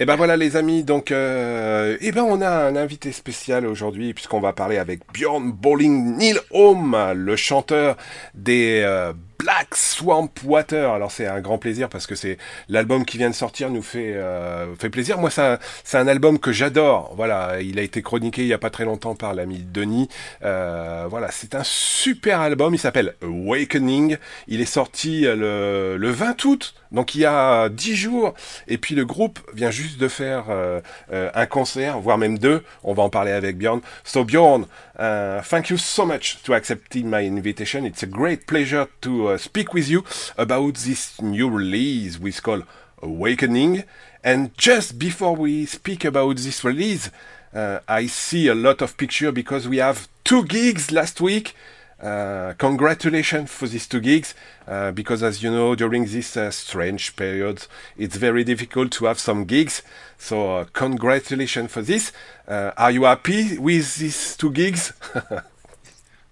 Et ben voilà les amis, donc euh, et ben on a un invité spécial aujourd'hui puisqu'on va parler avec Bjorn Bowling Neil Home, le chanteur des euh, Black Swamp Water. Alors c'est un grand plaisir parce que c'est l'album qui vient de sortir nous fait euh, fait plaisir. Moi c'est un album que j'adore. Voilà, il a été chroniqué il y a pas très longtemps par l'ami Denis. Euh, voilà, c'est un super album. Il s'appelle Awakening. Il est sorti le, le 20 août, donc il y a 10 jours. Et puis le groupe vient juste de faire euh, euh, un concert, voire même deux. On va en parler avec Bjorn. So Bjorn, thank you so much to accepting my invitation. It's a great pleasure to uh, speak with you about this new release we call Awakening. And just before we speak about this release, uh, I see a lot of picture because we have two gigs last week. Uh, congratulations for these two gigs, uh, because as you know, during this uh, strange period, it's very difficult to have some gigs. So uh, congratulations for this. Are you happy with these two gigs?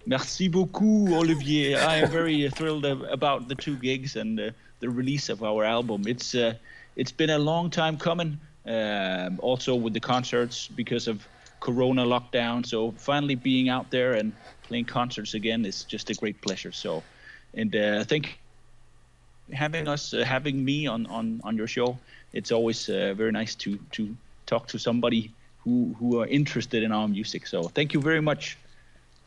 Merci beaucoup, Olivier. I am very thrilled about the two gigs and uh, the release of our album. It's uh, it's been a long time coming. Um, also with the concerts because of Corona lockdown. So finally being out there and playing concerts again is just a great pleasure. So, and uh, I think having us, uh, having me on, on, on your show, it's always uh, very nice to to talk to somebody who who are interested in our music. So thank you very much.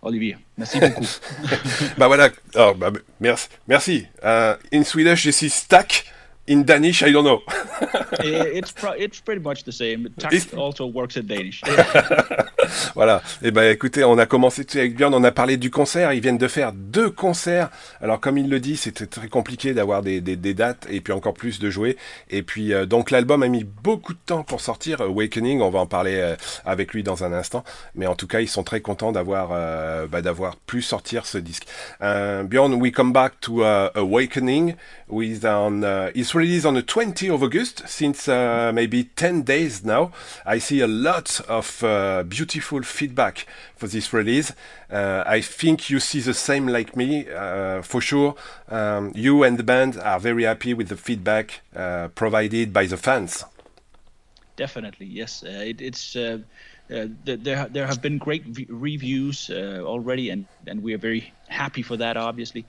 Olivier, merci beaucoup. bah voilà, oh, bah, merci. merci. Uh, in Swedish, is stack. In Danish, I don't know. it's it's pretty much the same. Tack also works in Danish. voilà. Et eh ben écoutez, on a commencé avec Björn, on a parlé du concert. Ils viennent de faire deux concerts. Alors comme il le dit, c'était très compliqué d'avoir des, des, des, dates et puis encore plus de jouer. Et puis euh, donc l'album a mis beaucoup de temps pour sortir. Awakening, on va en parler euh, avec lui dans un instant. Mais en tout cas, ils sont très contents d'avoir euh, bah, d'avoir pu sortir ce disque. Björn, we come back to uh, Awakening with on uh, released on the 20th of August since uh, maybe 10 days now. I see a lot of uh, beautiful feedback for this release. Uh, I think you see the same like me, uh, for sure. Um, you and the band are very happy with the feedback uh, provided by the fans. Definitely, yes. It, it's. Uh, there, there have been great reviews uh, already, and, and we are very happy for that. Obviously,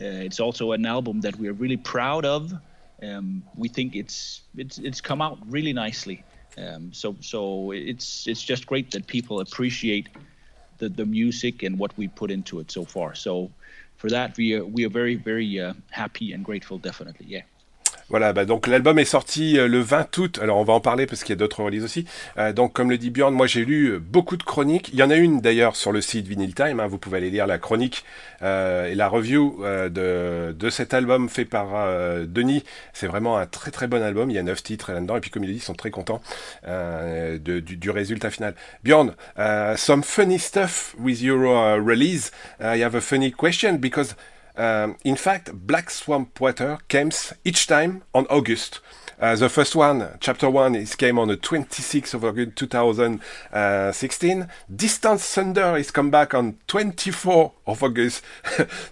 uh, it's also an album that we are really proud of. Um, we think it's it's it's come out really nicely. Um, so so it's it's just great that people appreciate the the music and what we put into it so far. So for that we are we are very very uh, happy and grateful. Definitely, yeah. Voilà, bah donc l'album est sorti euh, le 20 août. Alors on va en parler parce qu'il y a d'autres releases aussi. Euh, donc comme le dit Björn, moi j'ai lu euh, beaucoup de chroniques. Il y en a une d'ailleurs sur le site Vinyl Time. Hein, vous pouvez aller lire la chronique et la review de, de cet album fait par Denis. C'est vraiment un très très bon album. Il y a neuf titres là-dedans et puis comme il dit, ils sont très contents du, du, résultat final. Björn, some funny stuff with your release. I have a funny question because Um, in fact, Black Swamp Water comes each time on August. Uh, the first one, chapter one, is came on the 26th of August 2016. Distant Thunder is come back on 24 of August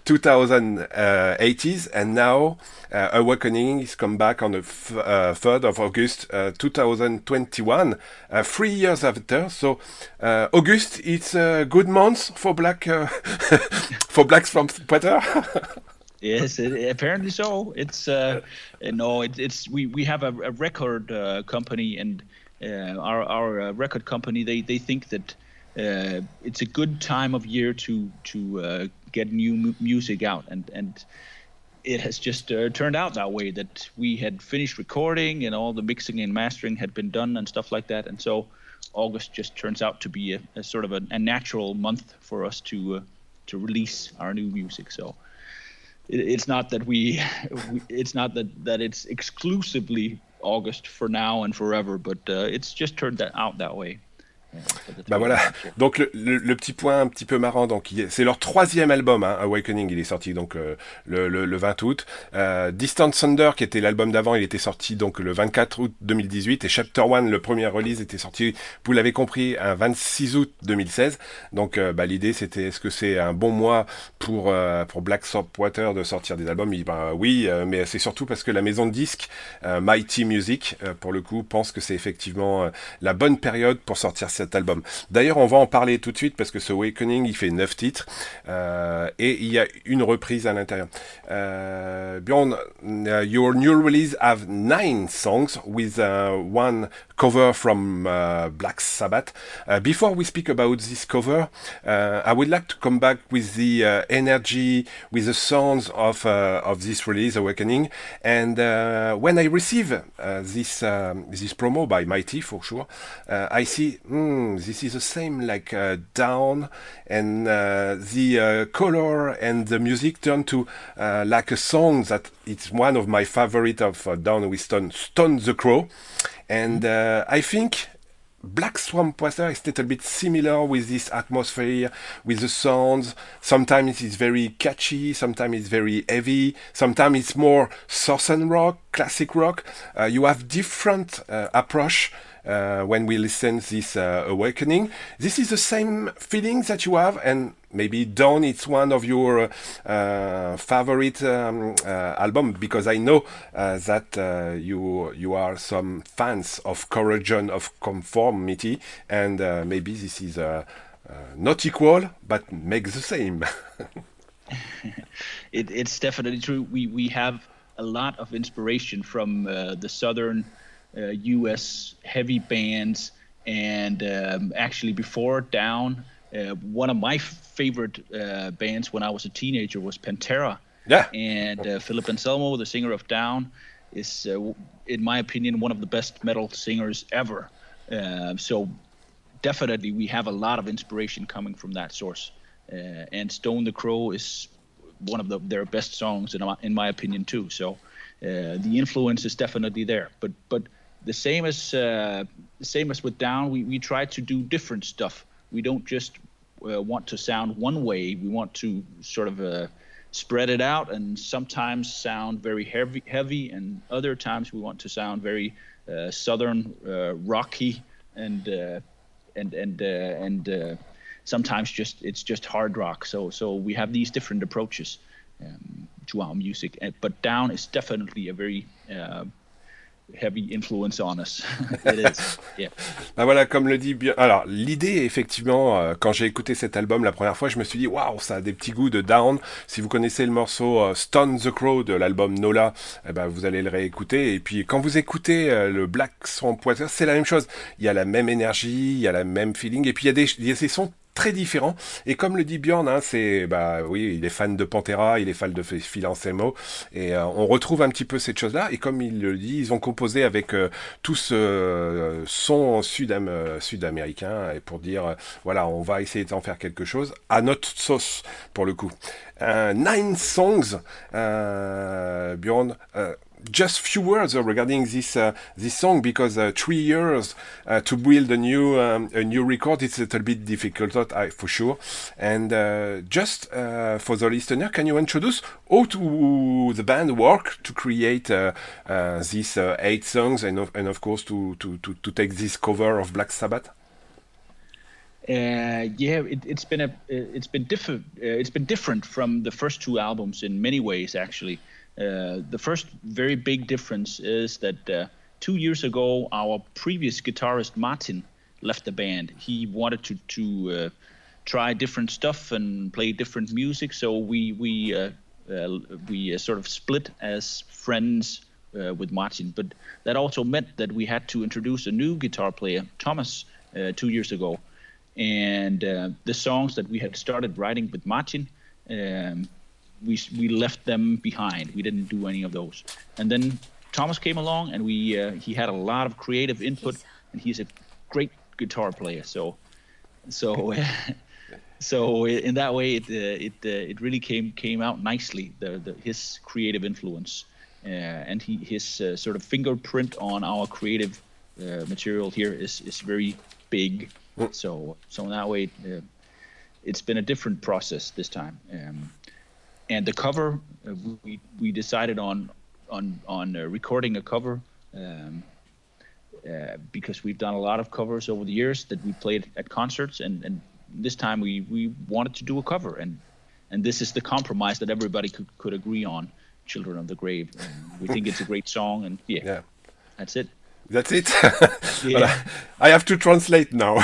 2080s, and now uh, Awakening is come back on the f- uh, 3rd of August uh, 2021, uh, three years after. So August, it's a good month for Black for Black Swamp Water. yes, it, apparently so. It's uh, no, it, it's we we have a, a record uh, company and uh, our our uh, record company they they think that uh, it's a good time of year to to uh, get new mu- music out. And and it has just turned out that way that we had finished recording and all the mixing and mastering had been done and stuff like that. And so August just turns out to be a, a sort of a, a, natural month for us to to release our new music. So it's not that we, it's not that that it's exclusively August for now and forever, but uh, it's just turned that out that way. Bah voilà. Donc le, le, petit point un petit peu marrant, donc c'est leur troisième album, hein, Awakening. Il est sorti donc euh, le, le, 20 août. Euh, Distant Thunder, qui était l'album d'avant, il était sorti donc le 24 août 2018. Et Chapter One, le premier release, était sorti, vous l'avez compris, un 26 août 2016. Donc euh, bah, l'idée c'était est-ce que c'est un bon mois pour euh, pour Black Water de sortir des albums? Bah, Oui, mais c'est surtout parce que la maison de disques Mighty Music, pour le coup, pense que c'est effectivement la bonne période pour sortir album. D'ailleurs, on va en parler tout de suite parce que ce Awakening, il fait 9 titres euh, et il y a une reprise à l'intérieur. Euh, Bjorn, your new release have nine songs with uh, one cover from uh, Black Sabbath. Uh, before we speak about this cover, uh, I would like to come back with the energy, with the sounds of of this release, Awakening. And when I receive this this promo by Mighty, for sure, I see mm, this is the same like uh, Down, and uh, the uh, color and the music turn to uh, like a song that it's one of my favorite of uh, Down with Stone, Stone the Crow, and uh, I think Black Swamp Water is a little bit similar with this atmosphere, with the sounds. Sometimes it's very catchy, sometimes it's very heavy, sometimes it's more southern rock, classic rock. Uh, you have different uh, approach when we listen this uh, awakening. This is the same feeling that you have, and maybe Dawn it's one of your uh, favorite um, uh, album because I know uh, that uh, you you are some fans of Corrosion of Conformity, and uh, maybe this is uh, not equal but makes the same. it, it's definitely true. We we have a lot of inspiration from the southern U.S. heavy bands, and um, actually before Down uh, one of my favorite uh, bands when I was a teenager was Pantera. Yeah. And uh, Philip Anselmo, the singer of Down, is, uh, in my opinion, one of the best metal singers ever. Uh, so definitely, we have a lot of inspiration coming from that source. Uh, and Stone the Crow is one of the, their best songs, in my, in my opinion, too. So the influence is definitely there. But but the same as the same as with Down, we, we try to do different stuff we don't just uh, want to sound one way. We want to sort of uh, spread it out and sometimes sound very heavy, heavy, and other times we want to sound very uh, southern, uh, rocky, and uh, and and uh, and sometimes just it's just hard rock. So so we have these different approaches um, to our music. But down is definitely a very heavy influence on us. It is. Yeah. Ben voilà, comme le dit bien. Alors, l'idée, effectivement, euh, quand j'ai écouté cet album la première fois, je me suis dit, waouh, ça a des petits goûts de Down. Si vous connaissez le morceau euh, Stone the Crow de l'album Nola, eh ben, vous allez le réécouter. Et puis, quand vous écoutez euh, le Black Swamp Water, c'est la même chose. Il y a la même énergie, il y a la même feeling. Et puis, il y a des, il y a ces sons très différent. Et comme le dit Bjorn, hein, c'est bah oui, il est fan de Pantera, il est fan de Phil Anselmo, et euh, on retrouve un petit peu cette chose-là. Et comme il le dit, ils ont composé avec euh, tout ce euh, son sud-américain et pour dire voilà, on va essayer d'en faire quelque chose à notre sauce pour le coup. nine songs, Bjorn just few words regarding this uh, this song because uh, three years uh, to build a new um, a new record it's a little bit difficult I, for sure and uh, just uh, for the listener can you introduce how to the band work to create uh, these eight songs and of, and of course to, to, to, to take this cover of Black Sabbath uh, yeah, it, has been a it's been different. Uh, it's been different from the first two albums in many ways, actually. Uh, the first very big difference is that uh, two years ago, our previous guitarist Martin left the band. He wanted to to uh, try different stuff and play different music, so we we uh, uh, we sort of split as friends with Martin. But that also meant that we had to introduce a new guitar player, Thomas, two years ago, and the songs that we had started writing with Martin. Um, we we left them behind. We didn't do any of those. And then Thomas came along, and we uh, he had a lot of creative input, and he's a great guitar player. So so. so in that way, it uh, it uh, it really came came out nicely. The, the his creative influence uh, and he his uh, sort of fingerprint on our creative uh, material here is is very big. Mm. So in that way, uh, it's been a different process this time. Um, and the cover, uh, we we decided on on on uh, recording a cover. Um, uh, because we've done a lot of covers over the years that we played at concerts, and, and this time we, we wanted to do a cover, and and this is the compromise that everybody could, could agree on. Children of the Grave. We think it's a great song, and yeah, yeah. that's it. That's it. yeah. I have to translate now.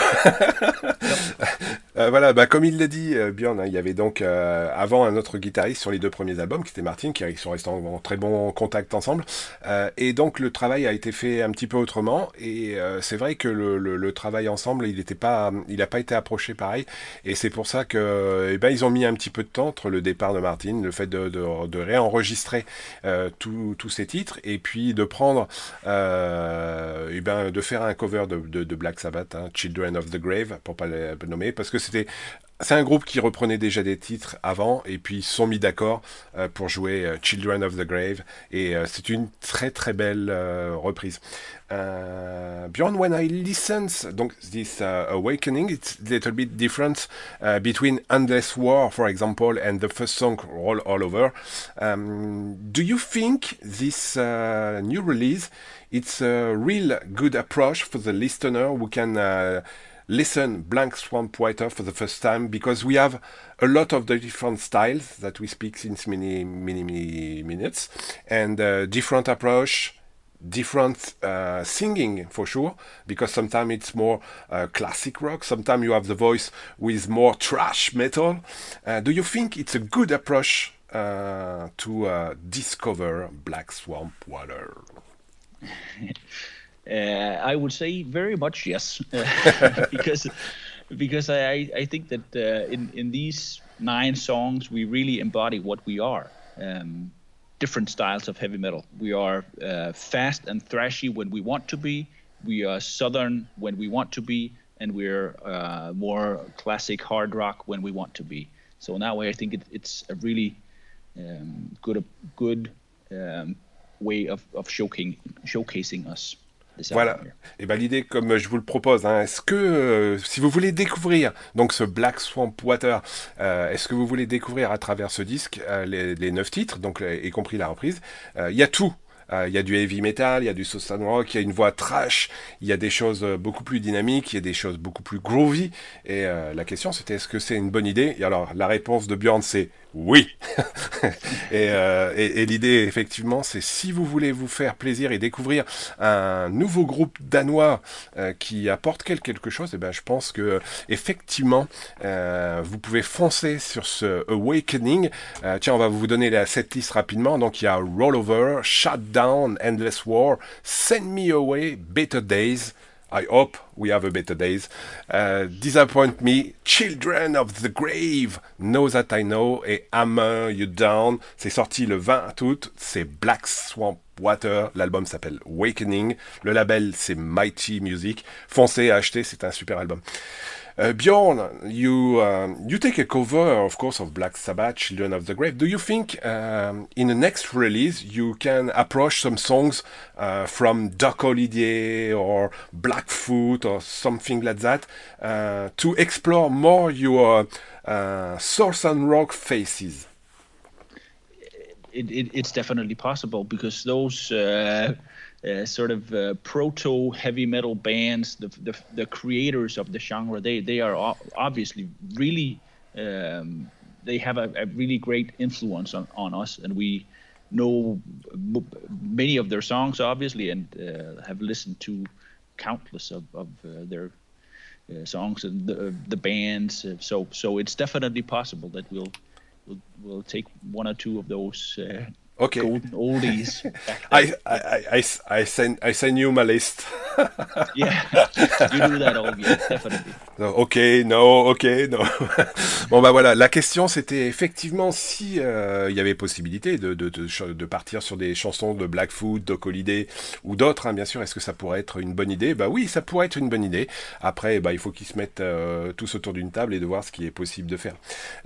Euh, voilà, bah, comme il l'a dit, euh, Björn, hein, il y avait donc euh, avant un autre guitariste sur les deux premiers albums, qui était Martin, qui sont restés en, très bon contact ensemble. et donc le travail a été fait un petit peu autrement. Et c'est vrai que le, travail ensemble, il n'a pas, il pas été approché pareil. Et c'est pour ça que, eh ben, ont mis un petit peu de temps entre le départ de Martin, le fait de, réenregistrer tous ces titres, et puis de prendre, eh ben, de faire un cover de, Black Sabbath, hein, Children of the Grave, pour pas le nommer, parce que c'est un groupe qui reprenait déjà des titres avant et puis ils sont mis d'accord euh, pour jouer euh, Children of the Grave et euh, c'est une très très belle reprise. Beyond when I listen, donc this awakening, it's a little bit different between Endless War, for example, and the first song Roll All Over. Um, do you think this new release, it's a real good approach for the listener who can listen Black Swamp Water for the first time because we have a lot of the different styles that we speak since many, many, many minutes. And uh, different approach, different uh, singing for sure because sometimes it's more uh, classic rock. Sometimes you have the voice with more trash metal. Uh, do you think it's a good approach uh, to uh, discover black swamp water I would say very much yes, because because I I think that uh, in in these nine songs we really embody what we are. Um, different styles of heavy metal. We are uh, fast and thrashy when we want to be. We are southern when we want to be, and we're uh, more classic hard rock when we want to be. So in that way, I think it, it's a really um, good good um, way of, of showcasing showcasing us. Voilà. Et ben l'idée, comme je vous le propose, hein, est-ce que euh, si vous voulez découvrir donc ce Black Swamp Water, euh, est-ce que vous voulez découvrir à travers ce disque euh, les, neuf titres, donc y compris la reprise, il y a tout. Il y a du heavy metal, il y a du southern rock, il y a une voix trash, il y a des choses beaucoup plus dynamiques, il y a des choses beaucoup plus groovy. Et la question c'était est-ce que c'est une bonne idée? Et alors la réponse de Björn c'est oui. Euh, et, l'idée, effectivement, c'est si vous voulez vous faire plaisir et découvrir un nouveau groupe danois euh, qui apporte quelque chose, eh ben, je pense que effectivement, euh, vous pouvez foncer sur ce Awakening. tiens, on va vous donner la setlist rapidement. Donc, il y a Rollover, Shutdown, Endless War, Send Me Away, Better Days. I hope we have a better days. Uh, disappoint me, Children of the Grave, Know That I Know et Hammer You Down. C'est sorti le 20 août. C'est Black Swamp Water. L'album s'appelle Awakening. Le label c'est Mighty Music. Foncez à acheter, c'est un super album. Uh, Bjorn, you um, you take a cover, of course, of Black Sabbath, Children of the Grave. Do you think um, in the next release you can approach some songs uh, from Doc Holliday or Blackfoot or something like that uh, to explore more your uh, source and rock faces? It, it, it's definitely possible because those uh, sort of uh, proto heavy metal bands, the, the, the creators of the genre, they they are obviously really um, they have a, a, really great influence on, on us, and we know many of their songs obviously, and uh, have listened to countless of, of uh, their uh, songs and the, the bands. So so it's definitely possible that we'll we'll, we'll take one or two of those Okay. Golden oldies. I, I, I, I, send, I send you my list. Ok, non, ok, non. bon bah voilà, la question c'était effectivement si euh, il y avait possibilité de, de, de, partir sur des chansons de Blackfoot, Doc Holliday ou d'autres, hein, bien sûr. Est-ce que ça pourrait être une bonne idée? Bah oui, ça pourrait être une bonne idée. Après, bah il faut qu'ils se mettent euh, tous autour d'une table et de voir ce qui est possible de faire.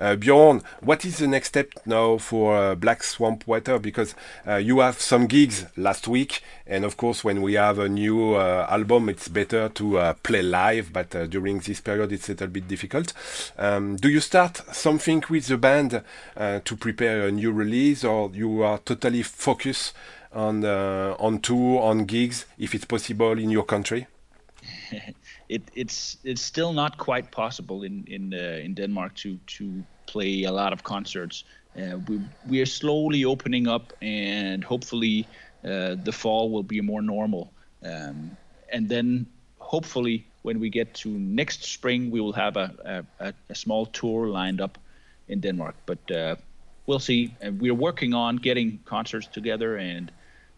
Uh, Bjorn, what is the next step now for Black Swamp Water? Because uh, you have some gigs last week, and of course when we have a new uh, album, it's better to uh, play live, but uh, during this period, it's a little bit difficult. Um, do you start something with the band uh, to prepare a new release, or you are totally focused on uh, on tour, on gigs, if it's possible in your country? it, it's it's still not quite possible in in uh, in Denmark to to play a lot of concerts. we we are slowly opening up, and hopefully uh, the fall will be more normal. Um, and then hopefully when we get to next spring, we will have a, a, a small tour lined up in Denmark. But uh, we'll see. And we're working on getting concerts together and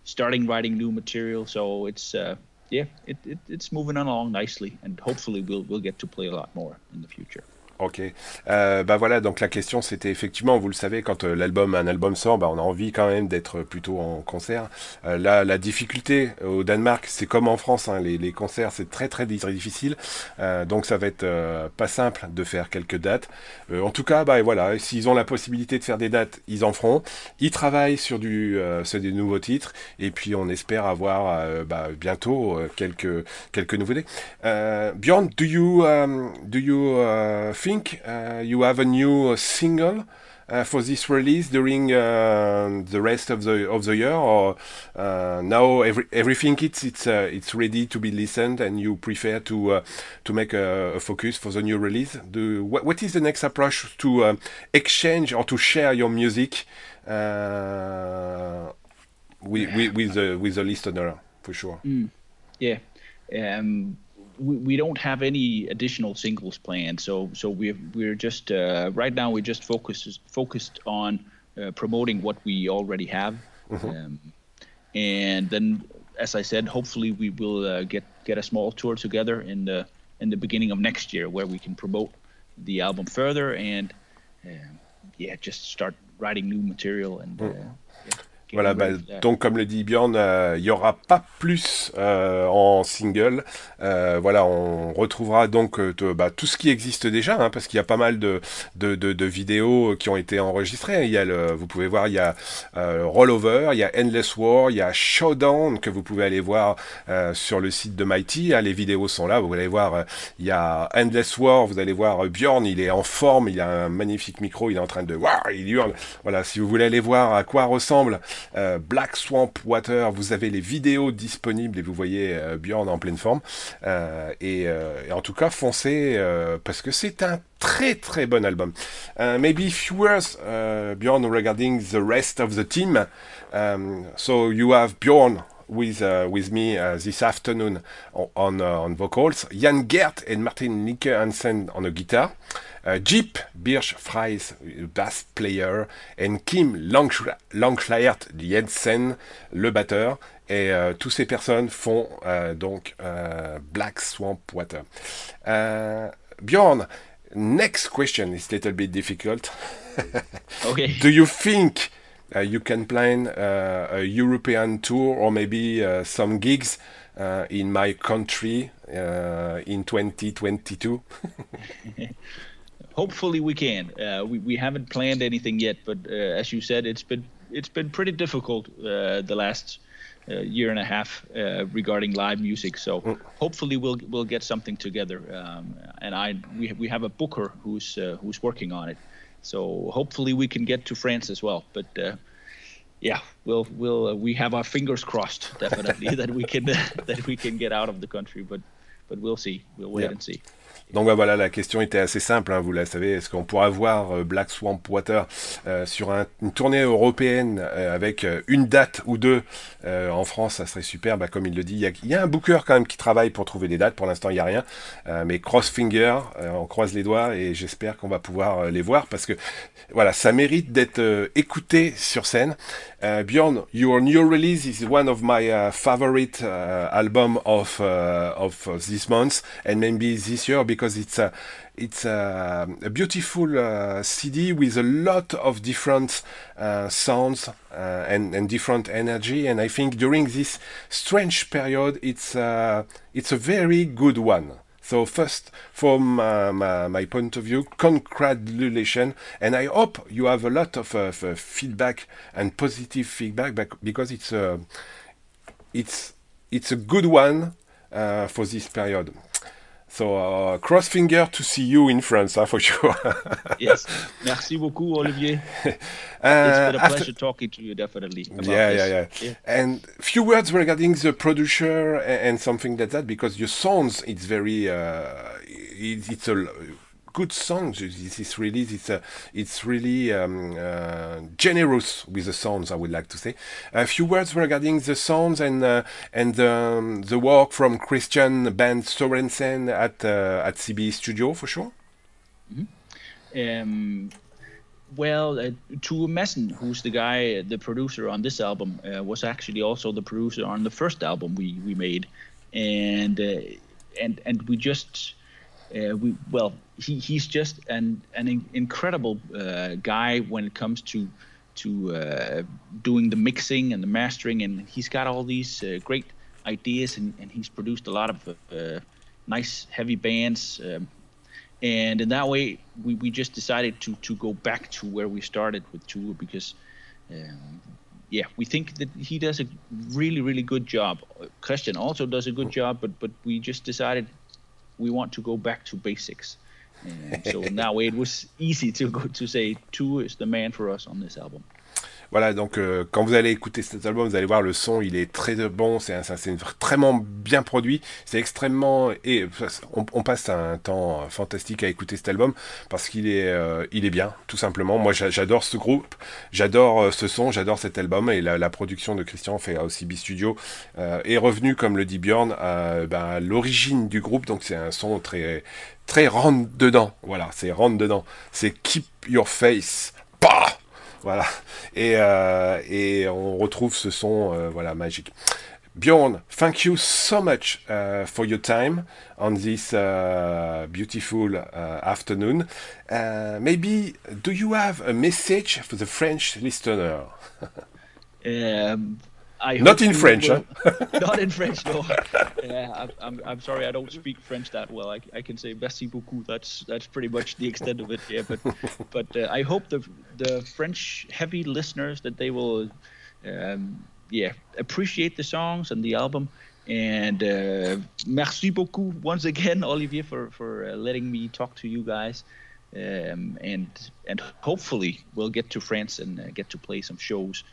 starting writing new material. So it's uh, yeah, it, it, it's moving along nicely, and hopefully we'll we'll get to play a lot more in the future. Ok. Euh, bah voilà, donc la question c'était effectivement, vous le savez, quand euh, l'album, un album sort, bah on a envie quand même d'être plutôt en concert. Euh, là, la difficulté au Danemark, c'est comme en France, hein, les, concerts c'est très très difficile, euh, donc ça va être euh, pas simple de faire quelques dates. en tout cas, bah voilà, s'ils ont la possibilité de faire des dates, ils en feront. Ils travaillent sur du, sur des nouveaux titres, et puis on espère avoir bah, bientôt quelques quelques nouveautés. Björn, do you um, do you think uh, you have a new uh, single uh, for this release during the rest of the of the year, or now every, everything it's it's it's ready to be listened, and you prefer to to make a, a, focus for the new release? Do, what, what is the next approach to exchange or to share your music with, with, with the with the listener for sure? Mm. Yeah. Um, we, we don't have any additional singles planned. So so we're we're just uh, right now we're just focus focused on uh, promoting what we already have, mm-hmm. um, and then as I said, hopefully we will uh, get get a small tour together in the in the beginning of next year where we can promote the album further and um, yeah just start writing new material and. Mm. Voilà, bah, donc comme le dit Bjorn, euh, il n'y aura pas plus euh, en single. Euh, voilà, on retrouvera donc bah, tout ce qui existe déjà, hein, parce qu'il y a pas mal de, de, de, vidéos qui ont été enregistrées. Il y a le, vous pouvez voir, il y a Rollover, il y a Endless War, il y a Showdown que vous pouvez aller voir sur le site de Mighty. Ah, les vidéos sont là, vous allez voir. il y a Endless War, vous allez voir Bjorn, il est en forme, il a un magnifique micro, il est en train de, il hurle. Voilà, si vous voulez aller voir à quoi ressemble euh, Black Swamp Water, vous avez les vidéos disponibles et vous voyez euh, Bjorn en pleine forme. Euh, et, en tout cas, foncez parce que c'est un très très bon album. maybe few words, Bjorn, regarding the rest of the team. Um, so you have Bjorn with uh, with me uh, this afternoon on uh, on vocals, Jan Gert and Martin Nicke Hansen on the guitar. Uh, Jeep Birch Fries, bass player, and Kim Langschleiert Jensen, le batteur. Et euh, toutes ces personnes font euh, donc euh, Black Swamp Water. Bjorn, next question is a little bit difficult. okay. Do you think uh, you can plan uh, a European tour or maybe uh, some gigs in my country in 2022? hopefully we can. Uh, we we haven't planned anything yet, but uh, as you said, it's been it's been pretty difficult uh, the last uh, year and a half uh, regarding live music. So mm. hopefully we'll we'll get something together. Um, and I we we have a booker who's uh, who's working on it. So hopefully we can get to France as well. But yeah, we'll we'll we have our fingers crossed definitely that we can that we can get out of the country. But but we'll see. We'll wait yeah. and see. Donc bah, voilà, la question était assez simple, hein, vous la savez, est-ce qu'on pourra voir euh, Black Swamp Water euh, sur une tournée européenne euh, avec une date ou deux en France, ça serait super, bah, comme il le dit, il y, a, un booker quand même qui travaille pour trouver des dates, pour l'instant il n'y a rien, mais cross finger, on croise les doigts et j'espère qu'on va pouvoir les voir parce que voilà, ça mérite d'être écouté sur scène. Bjorn, your new release is one of my favorite album of, of this month and maybe this year because it's a it's a, a beautiful uh, CD with a lot of different uh, sounds uh, and, and different energy. And I think during this strange period, it's uh, it's a very good one. So first, from uh, my, my, point of view, congratulations, and I hope you have a lot of uh, feedback and positive feedback because it's a, it's it's a good one uh, for this period. So uh, cross finger to see you in France, huh, for sure. yes. Merci beaucoup, Olivier. Uh, it's been a after- pleasure talking to you, definitely. about yeah, this. yeah, yeah, And few words regarding the producer a- and something like that, because your songs, it's very, uh, it, it's a good song. This is release, it's a, it's really um, uh, generous with the sounds. I would like to say a few words regarding the sounds and uh, and um, the work from Christian Band Sorensen at uh, at CB Studio for sure. Um, well, uh, Tue Madsen, who's the guy, the producer on this album, uh, was actually also the producer on the first album we, we made, and uh, and and we just uh, we well he, he's just an an in- incredible uh, guy when it comes to to uh, doing the mixing and the mastering, and he's got all these uh, great ideas, and, and he's produced a lot of uh, nice heavy bands. Um, and in that way we, we just decided to to go back to where we started with Tue because um, yeah we think that he does a really really good job Christian also does a good job but but we just decided we want to go back to basics. And so now it was easy to go to say Tue is the man for us on this album Voilà, donc euh, quand vous allez écouter cet album, vous allez voir le son, il est très bon, c'est vraiment bien produit, c'est extrêmement et on, on passe un temps fantastique à écouter cet album parce qu'il est euh, bien, tout simplement. Moi, j'a- j'adore ce groupe, j'adore euh, ce son, j'adore cet album et la, production de Christian fait aussi B Studio euh, est revenu, comme le dit Bjorn, à, ben, à l'origine du groupe, donc c'est un son très très rentre dedans. Voilà, c'est rentre dedans, c'est keep your face, pas voilà. Et, euh, et on retrouve ce son euh, voilà, magique. Bjorn, thank you so much uh, for your time on this uh, beautiful uh, afternoon. Uh, maybe, do you have a message for the French listener? Um, I Not in French, will- not in French, no. Yeah, I'm, I'm, I'm sorry, I don't speak French that well. I, I can say merci beaucoup. That's that's pretty much the extent of it. Yeah, but but uh, I hope the the French heavy listeners that they will, um, yeah, appreciate the songs and the album. And uh, merci beaucoup once again, Olivier, for for uh, letting me talk to you guys. Um, and and hopefully we'll get to France and uh, get to play some shows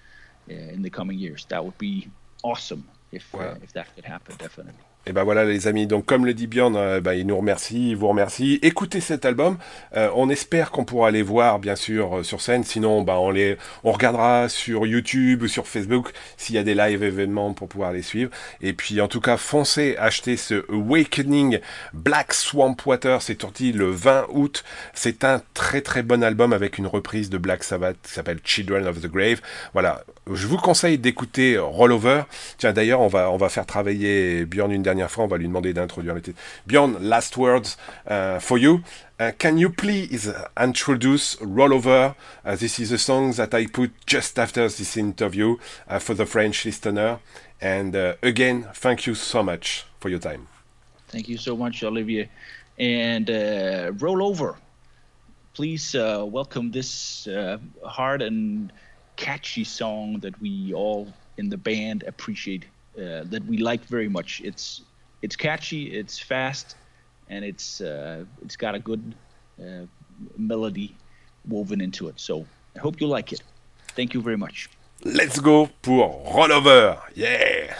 in the coming years. That would be awesome if uh, Wow. if that could happen, definitely. Et ben voilà les amis, donc comme le dit Bjorn, euh, ben, il nous remercie, il vous remercie. Écoutez cet album, Euh, on espère qu'on pourra les voir bien sûr euh, sur scène, sinon ben, on, les, on regardera sur YouTube ou sur Facebook s'il y a des live événements pour pouvoir les suivre. Et puis en tout cas, foncez acheter ce Awakening Black Swamp Water, c'est sorti le 20 août. C'est un très très bon album avec une reprise de Black Sabbath qui s'appelle Children of the Grave. Voilà, je vous conseille d'écouter Rollover. Tiens d'ailleurs, on va, on va faire travailler Bjorn une dernière fois, on va lui demander d'introduire le titre. Bjorn, last words uh, for you. Uh, can you please introduce Rollover? Uh, this is a song that I put just after this interview uh, for the French listener. And uh, again, thank you so much for your time. Thank you so much, Olivier. And uh, roll over. Please welcome this hard and catchy song that we all in the band appreciate, uh, that we like very much. It's it's catchy, it's fast, and it's uh, it's got a good uh, melody woven into it. So I hope you like it. Thank you very much. Let's go pour Rollover! Yeah!